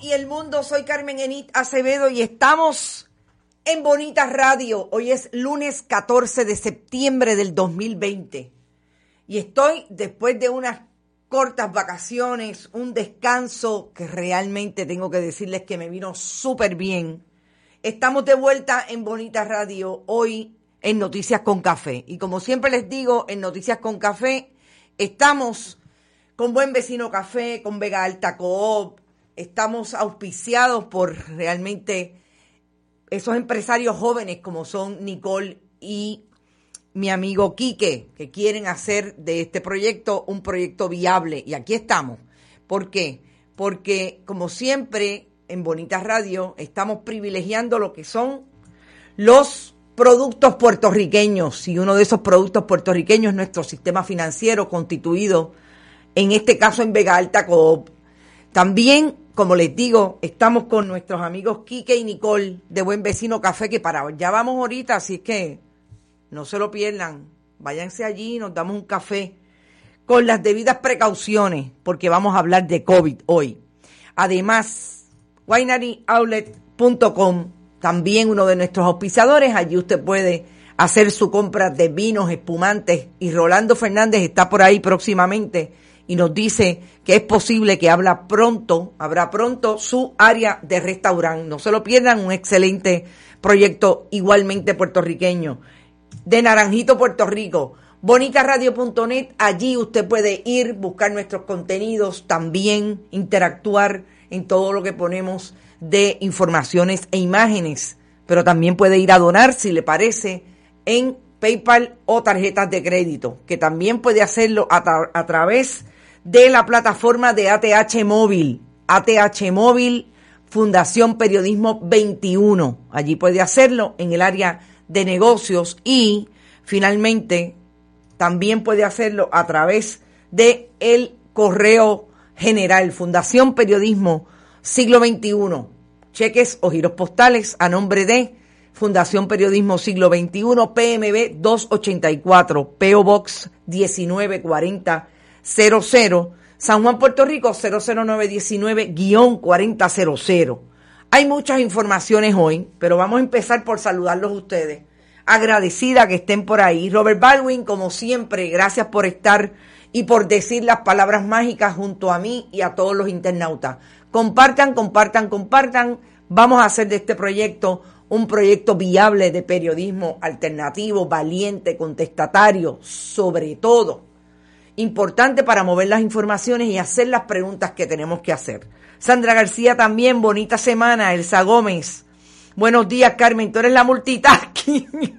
y el mundo. Soy Carmen Enit Acevedo y estamos en Bonita Radio. Hoy es lunes 14 de septiembre del 2020 y estoy después de unas cortas vacaciones, un descanso que realmente tengo que decirles que me vino súper bien. Estamos de vuelta en Bonita Radio hoy en Noticias con Café. Y como siempre les digo, en Noticias con Café estamos con Buen Vecino Café, con Vega Alta Coop. Estamos auspiciados por realmente esos empresarios jóvenes como son Nicole y mi amigo Quique, que quieren hacer de este proyecto un proyecto viable. Y aquí estamos. ¿Por qué? Porque como siempre en Bonitas Radio estamos privilegiando lo que son los productos puertorriqueños y uno de esos productos puertorriqueños es nuestro sistema financiero constituido en este caso en Vega Alta Coop. También, como les digo, estamos con nuestros amigos Quique y Nicole de Buen Vecino Café, que para ya vamos ahorita, así es que no se lo pierdan. Váyanse allí, nos damos un café con las debidas precauciones, porque vamos a hablar de COVID hoy. Además, wineryoutlet.com, también uno de nuestros auspiciadores, allí usted puede hacer su compra de vinos, espumantes, y Rolando Fernández está por ahí próximamente y nos dice que es posible que habla pronto, habrá pronto su área de restaurante. No se lo pierdan, un excelente proyecto igualmente puertorriqueño. De Naranjito, Puerto Rico. Bonicaradio.net, allí usted puede ir, buscar nuestros contenidos, también interactuar en todo lo que ponemos de informaciones e imágenes, pero también puede ir a donar si le parece en PayPal o tarjetas de crédito, que también puede hacerlo a, a través de la plataforma de ATH Móvil. ATH Móvil, Fundación Periodismo 21. Allí puede hacerlo en el área de negocios y finalmente también puede hacerlo a través de el correo general Fundación Periodismo Siglo XXI. Cheques o giros postales a nombre de Fundación Periodismo Siglo XXI, PMB 284, PO Box 1940 00, San Juan, Puerto Rico 00919-4000. Hay muchas informaciones hoy, pero vamos a empezar por saludarlos a ustedes. Agradecida que estén por ahí. Robert Baldwin, como siempre, gracias por estar y por decir las palabras mágicas junto a mí y a todos los internautas. Compartan, compartan, compartan. Vamos a hacer de este proyecto un proyecto viable de periodismo alternativo, valiente, contestatario, sobre todo importante para mover las informaciones y hacer las preguntas que tenemos que hacer. Sandra García también, bonita semana. Elsa Gómez. Buenos días, Carmen. Tú eres la multitasking.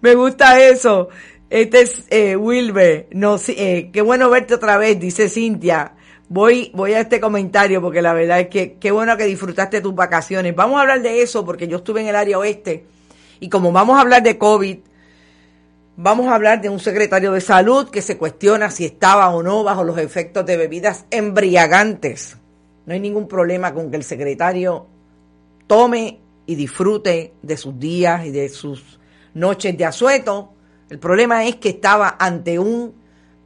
Me gusta eso. Este es eh, Wilber. No, eh, qué bueno verte otra vez, dice Cintia. Voy, voy a este comentario porque la verdad es que qué bueno que disfrutaste tus vacaciones. Vamos a hablar de eso porque yo estuve en el área oeste y como vamos a hablar de COVID, Vamos a hablar de un secretario de salud que se cuestiona si estaba o no bajo los efectos de bebidas embriagantes. No hay ningún problema con que el secretario tome y disfrute de sus días y de sus noches de asueto. El problema es que estaba ante un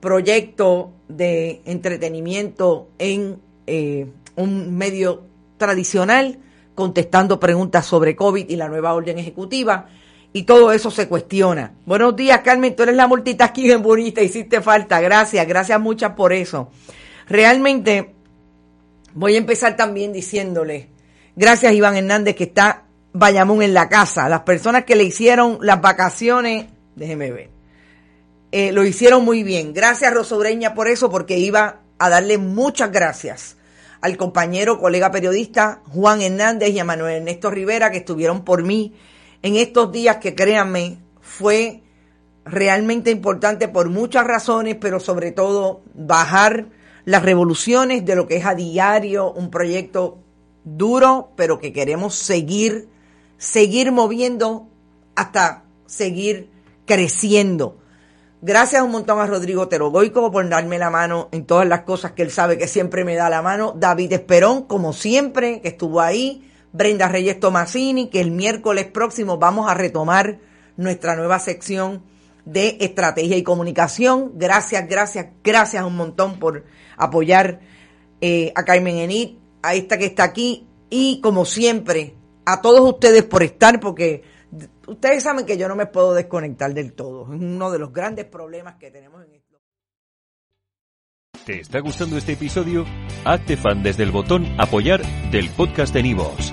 proyecto de entretenimiento en eh, un medio tradicional, contestando preguntas sobre COVID y la nueva orden ejecutiva y todo eso se cuestiona. Buenos días, Carmen, tú eres la multitasking en bonita, hiciste falta, gracias, gracias muchas por eso. Realmente voy a empezar también diciéndole, gracias Iván Hernández que está Bayamón en la casa, las personas que le hicieron las vacaciones, déjeme ver, eh, lo hicieron muy bien. Gracias Rosobreña por eso, porque iba a darle muchas gracias al compañero, colega periodista Juan Hernández y a Manuel Ernesto Rivera que estuvieron por mí en estos días que créanme fue realmente importante por muchas razones, pero sobre todo bajar las revoluciones de lo que es a diario un proyecto duro, pero que queremos seguir, seguir moviendo hasta seguir creciendo. Gracias un montón a Rodrigo Terogoico por darme la mano en todas las cosas que él sabe que siempre me da la mano. David Esperón, como siempre, que estuvo ahí. Brenda Reyes Tomasini, que el miércoles próximo vamos a retomar nuestra nueva sección de estrategia y comunicación. Gracias, gracias, gracias un montón por apoyar eh, a Carmen Enid, a esta que está aquí y como siempre, a todos ustedes por estar, porque ustedes saben que yo no me puedo desconectar del todo. Es uno de los grandes problemas que tenemos en esto. ¿Te está gustando este episodio? Hazte fan desde el botón apoyar del podcast de Nivos.